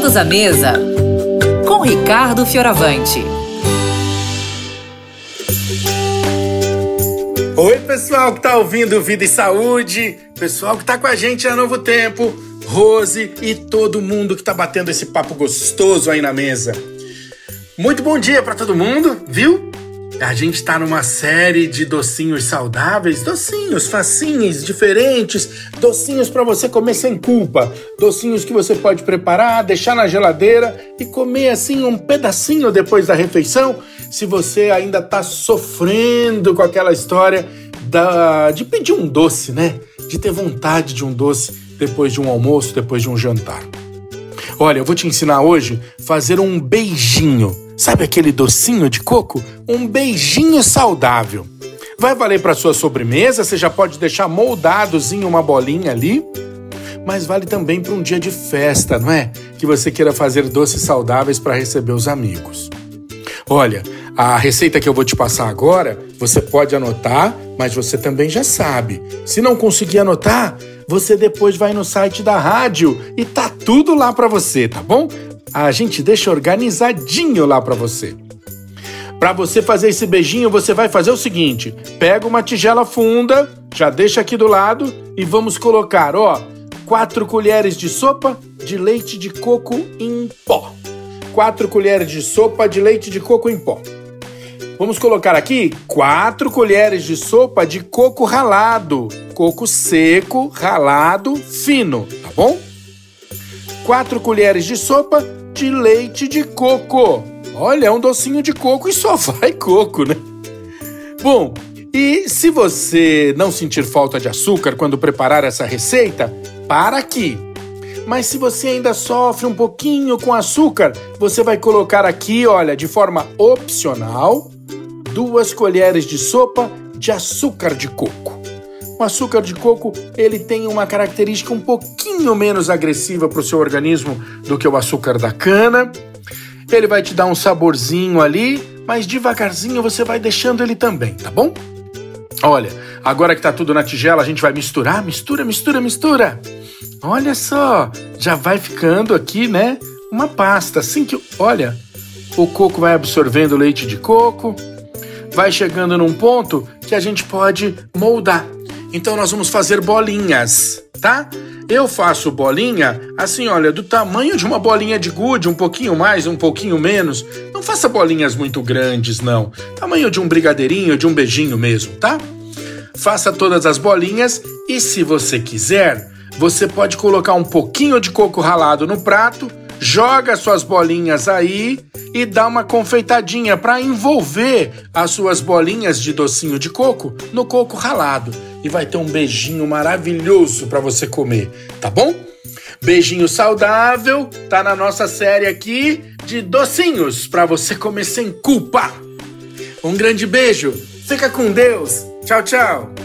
Todos à mesa com Ricardo Fioravante. Oi, pessoal que tá ouvindo Vida e Saúde, pessoal que tá com a gente a Novo Tempo, Rose e todo mundo que tá batendo esse papo gostoso aí na mesa. Muito bom dia para todo mundo, viu? A gente está numa série de docinhos saudáveis, docinhos facinhos, diferentes, docinhos para você comer sem culpa, docinhos que você pode preparar, deixar na geladeira e comer assim um pedacinho depois da refeição, se você ainda está sofrendo com aquela história da, de pedir um doce, né? De ter vontade de um doce depois de um almoço, depois de um jantar. Olha, eu vou te ensinar hoje a fazer um beijinho Sabe aquele docinho de coco? Um beijinho saudável. Vai valer para sua sobremesa, você já pode deixar moldados em uma bolinha ali. Mas vale também para um dia de festa, não é? Que você queira fazer doces saudáveis para receber os amigos. Olha, a receita que eu vou te passar agora, você pode anotar, mas você também já sabe. Se não conseguir anotar, você depois vai no site da rádio e tá tudo lá para você, tá bom? A gente deixa organizadinho lá para você. Para você fazer esse beijinho, você vai fazer o seguinte: pega uma tigela funda, já deixa aqui do lado e vamos colocar, ó, quatro colheres de sopa de leite de coco em pó. Quatro colheres de sopa de leite de coco em pó. Vamos colocar aqui quatro colheres de sopa de coco ralado, coco seco, ralado, fino, tá bom? Quatro colheres de sopa de leite de coco. Olha, é um docinho de coco e só vai coco, né? Bom, e se você não sentir falta de açúcar quando preparar essa receita, para aqui. Mas se você ainda sofre um pouquinho com açúcar, você vai colocar aqui, olha, de forma opcional, duas colheres de sopa de açúcar de coco. O açúcar de coco ele tem uma característica um pouquinho menos agressiva para o seu organismo do que o açúcar da cana. Ele vai te dar um saborzinho ali, mas devagarzinho você vai deixando ele também, tá bom? Olha, agora que tá tudo na tigela, a gente vai misturar, mistura, mistura, mistura. Olha só, já vai ficando aqui, né? Uma pasta, assim que, olha, o coco vai absorvendo o leite de coco, vai chegando num ponto que a gente pode moldar. Então nós vamos fazer bolinhas, tá? Eu faço bolinha assim, olha, do tamanho de uma bolinha de gude, um pouquinho mais, um pouquinho menos. Não faça bolinhas muito grandes, não. Tamanho de um brigadeirinho, de um beijinho mesmo, tá? Faça todas as bolinhas e se você quiser, você pode colocar um pouquinho de coco ralado no prato, joga suas bolinhas aí e dá uma confeitadinha para envolver as suas bolinhas de docinho de coco no coco ralado e vai ter um beijinho maravilhoso para você comer, tá bom? Beijinho saudável, tá na nossa série aqui de docinhos para você comer sem culpa. Um grande beijo, fica com Deus, tchau, tchau.